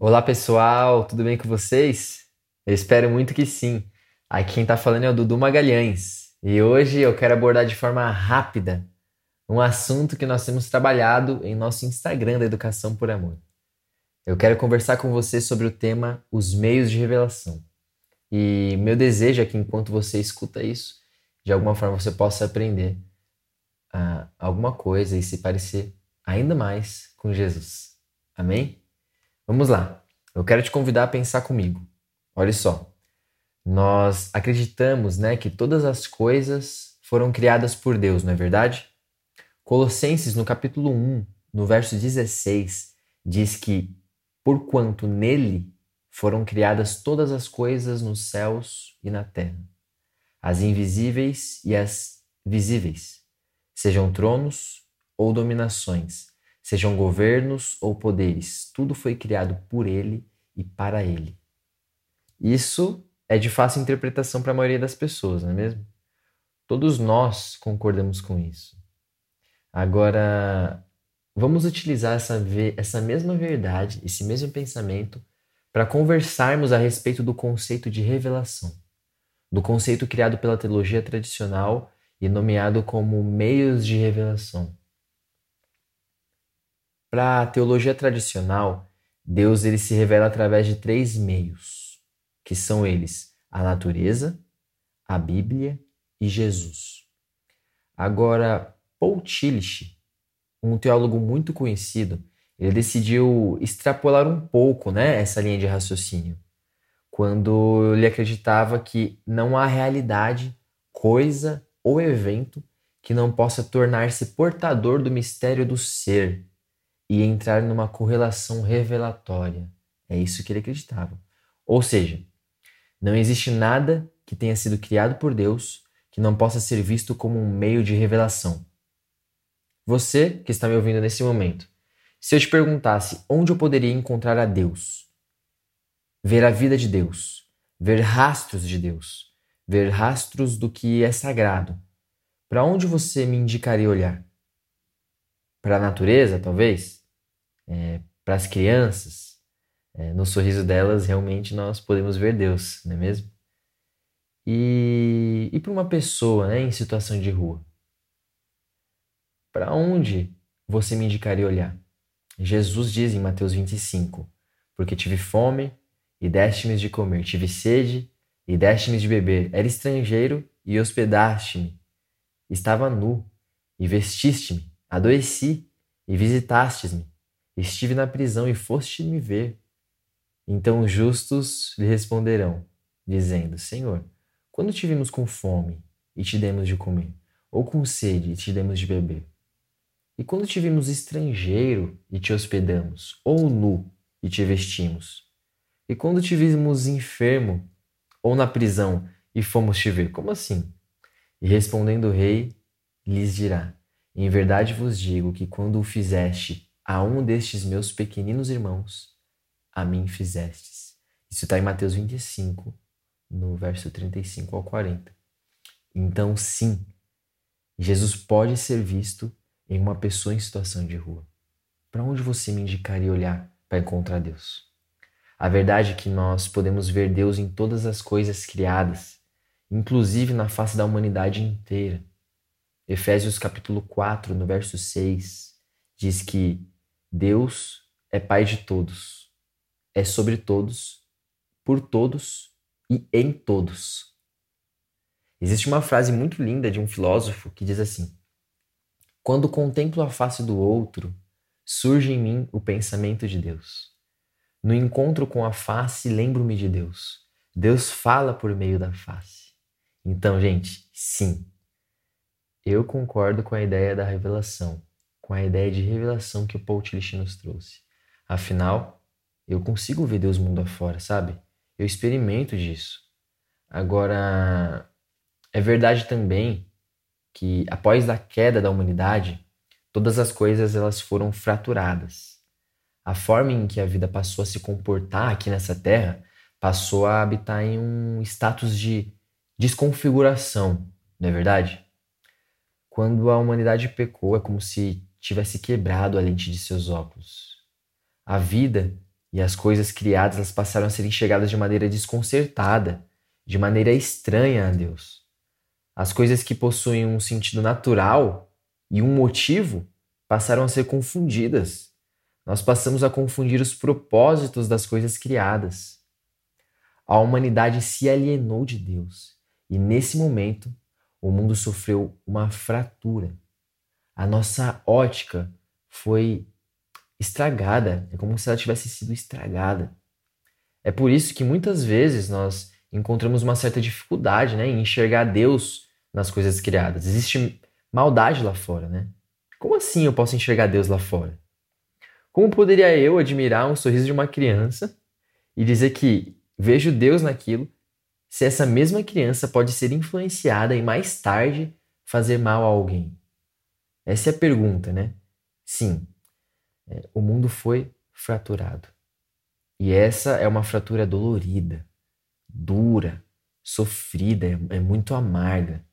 Olá pessoal, tudo bem com vocês? Eu espero muito que sim. Aqui quem está falando é o Dudu Magalhães e hoje eu quero abordar de forma rápida um assunto que nós temos trabalhado em nosso Instagram da Educação por Amor. Eu quero conversar com você sobre o tema os meios de revelação. E meu desejo é que enquanto você escuta isso, de alguma forma você possa aprender uh, alguma coisa e se parecer ainda mais com Jesus. Amém? Vamos lá. Eu quero te convidar a pensar comigo. Olha só. Nós acreditamos, né, que todas as coisas foram criadas por Deus, não é verdade? Colossenses, no capítulo 1, no verso 16, diz que porquanto nele foram criadas todas as coisas nos céus e na terra, as invisíveis e as visíveis, sejam tronos ou dominações, sejam governos ou poderes, tudo foi criado por ele e para ele. Isso é de fácil interpretação para a maioria das pessoas, não é mesmo? Todos nós concordamos com isso. Agora, vamos utilizar essa, essa mesma verdade, esse mesmo pensamento, para conversarmos a respeito do conceito de revelação, do conceito criado pela teologia tradicional e nomeado como meios de revelação. Para a teologia tradicional, Deus ele se revela através de três meios, que são eles: a natureza, a Bíblia e Jesus. Agora, Paul Tillich, um teólogo muito conhecido, ele decidiu extrapolar um pouco né, essa linha de raciocínio, quando ele acreditava que não há realidade, coisa ou evento que não possa tornar-se portador do mistério do ser, e entrar numa correlação revelatória. É isso que ele acreditava. Ou seja, não existe nada que tenha sido criado por Deus que não possa ser visto como um meio de revelação. Você que está me ouvindo nesse momento, se eu te perguntasse onde eu poderia encontrar a Deus, ver a vida de Deus, ver rastros de Deus, ver rastros do que é sagrado, para onde você me indicaria olhar? Para a natureza, talvez? É, para as crianças, é, no sorriso delas realmente nós podemos ver Deus, não é mesmo? E, e para uma pessoa né, em situação de rua, para onde você me indicaria olhar? Jesus diz em Mateus 25: Porque tive fome e deste-me de comer, tive sede e deste-me de beber, era estrangeiro e hospedaste-me, estava nu e vestiste-me, adoeci e visitastes-me. Estive na prisão e foste me ver. Então os justos lhe responderão, dizendo: Senhor, quando te vimos com fome e te demos de comer, ou com sede e te demos de beber? E quando te vimos estrangeiro e te hospedamos, ou nu e te vestimos? E quando te vimos enfermo ou na prisão e fomos te ver? Como assim? E respondendo o rei, lhes dirá: Em verdade vos digo que quando o fizeste a um destes meus pequeninos irmãos, a mim fizestes. Isso está em Mateus 25, no verso 35 ao 40. Então, sim, Jesus pode ser visto em uma pessoa em situação de rua. Para onde você me indicaria olhar para encontrar Deus? A verdade é que nós podemos ver Deus em todas as coisas criadas, inclusive na face da humanidade inteira. Efésios capítulo 4, no verso 6, diz que Deus é Pai de todos, é sobre todos, por todos e em todos. Existe uma frase muito linda de um filósofo que diz assim: Quando contemplo a face do outro, surge em mim o pensamento de Deus. No encontro com a face, lembro-me de Deus. Deus fala por meio da face. Então, gente, sim, eu concordo com a ideia da revelação com a ideia de revelação que o Paul Tillich nos trouxe. Afinal, eu consigo ver Deus mundo afora, sabe? Eu experimento disso. Agora, é verdade também que após a queda da humanidade, todas as coisas elas foram fraturadas. A forma em que a vida passou a se comportar aqui nessa terra passou a habitar em um status de desconfiguração, não é verdade? Quando a humanidade pecou, é como se tivesse quebrado a lente de seus óculos. A vida e as coisas criadas elas passaram a ser enxergadas de maneira desconcertada, de maneira estranha a Deus. As coisas que possuem um sentido natural e um motivo passaram a ser confundidas. Nós passamos a confundir os propósitos das coisas criadas. A humanidade se alienou de Deus e, nesse momento, o mundo sofreu uma fratura. A nossa ótica foi estragada, é como se ela tivesse sido estragada. É por isso que muitas vezes nós encontramos uma certa dificuldade né, em enxergar Deus nas coisas criadas. Existe maldade lá fora, né? Como assim eu posso enxergar Deus lá fora? Como poderia eu admirar um sorriso de uma criança e dizer que vejo Deus naquilo, se essa mesma criança pode ser influenciada e mais tarde fazer mal a alguém? Essa é a pergunta, né? Sim, é, o mundo foi fraturado. E essa é uma fratura dolorida, dura, sofrida, é, é muito amarga.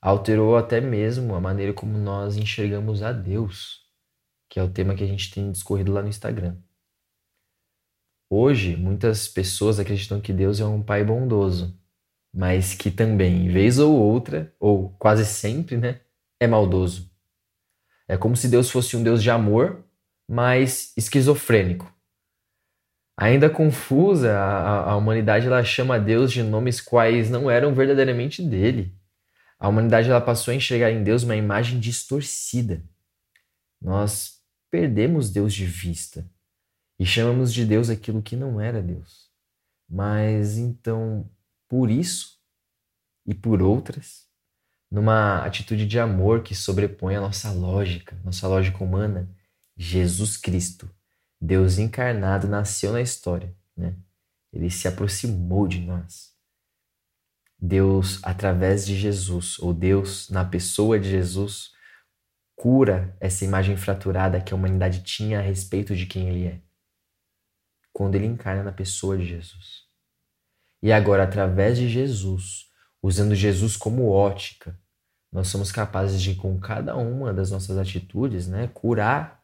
Alterou até mesmo a maneira como nós enxergamos a Deus, que é o tema que a gente tem discorrido lá no Instagram. Hoje, muitas pessoas acreditam que Deus é um pai bondoso, mas que também, vez ou outra, ou quase sempre, né, é maldoso. É como se Deus fosse um Deus de amor, mas esquizofrênico. Ainda confusa, a, a humanidade ela chama Deus de nomes quais não eram verdadeiramente dele. A humanidade ela passou a enxergar em Deus uma imagem distorcida. Nós perdemos Deus de vista e chamamos de Deus aquilo que não era Deus. Mas então, por isso e por outras, numa atitude de amor que sobrepõe a nossa lógica, nossa lógica humana, Jesus Cristo, Deus encarnado, nasceu na história, né? Ele se aproximou de nós. Deus, através de Jesus, ou Deus, na pessoa de Jesus, cura essa imagem fraturada que a humanidade tinha a respeito de quem Ele é. Quando Ele encarna na pessoa de Jesus. E agora, através de Jesus, usando Jesus como ótica, nós somos capazes de, com cada uma das nossas atitudes, né, curar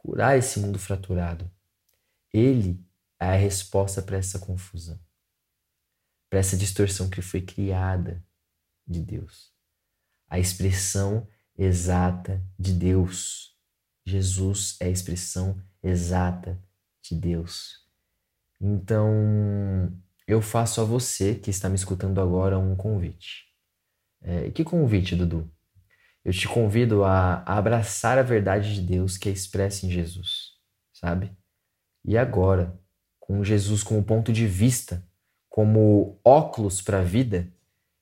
curar esse mundo fraturado. Ele é a resposta para essa confusão, para essa distorção que foi criada de Deus. A expressão exata de Deus. Jesus é a expressão exata de Deus. Então, eu faço a você que está me escutando agora um convite. É, que convite, Dudu? eu te convido a, abraçar a verdade de Deus que é expressa em Jesus, sabe? E agora, com Jesus como ponto de vista, como óculos para a vida,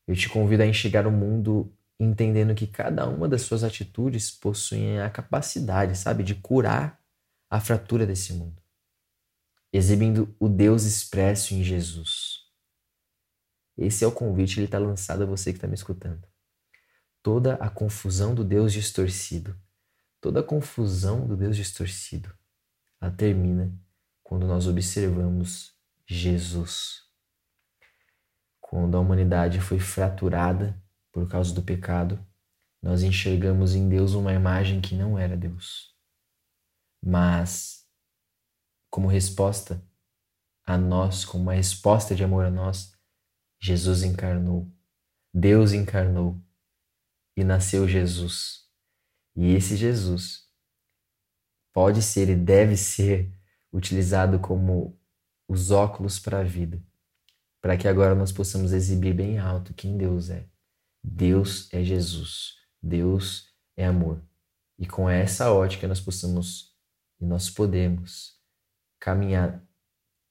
eu te convido a enxergar o mundo entendendo que cada uma das suas atitudes possui a capacidade, sabe, de curar a fratura desse mundo, exibindo o Deus expresso em Jesus. Esse é o convite, ele está lançado a você que está me escutando toda a confusão do Deus distorcido. Toda a confusão do Deus distorcido, ela termina quando nós observamos Jesus. Quando a humanidade foi fraturada por causa do pecado, nós enxergamos em Deus uma imagem que não era Deus. Mas, como resposta a nós, como uma resposta de amor a nós, Jesus encarnou. Deus encarnou e nasceu Jesus. E esse Jesus pode ser e deve ser utilizado como os óculos para a vida, para que agora nós possamos exibir bem alto quem Deus é. Deus é Jesus, Deus é amor. E com essa ótica nós possamos e nós podemos caminhar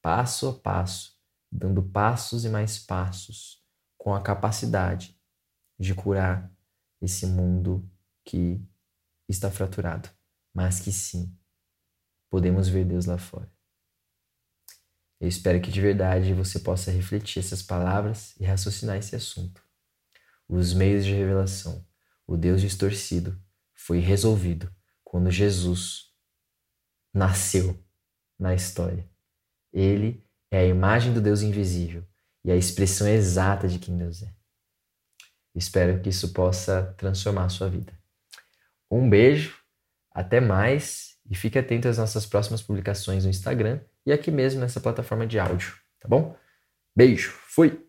passo a passo, dando passos e mais passos, com a capacidade de curar esse mundo que está fraturado, mas que sim, podemos ver Deus lá fora. Eu espero que de verdade você possa refletir essas palavras e raciocinar esse assunto. Os meios de revelação, o Deus distorcido, foi resolvido quando Jesus nasceu na história. Ele é a imagem do Deus invisível e a expressão exata de quem Deus é. Espero que isso possa transformar a sua vida. Um beijo, até mais E fique atento às nossas próximas publicações no Instagram e aqui mesmo nessa plataforma de áudio, tá bom? Beijo, fui!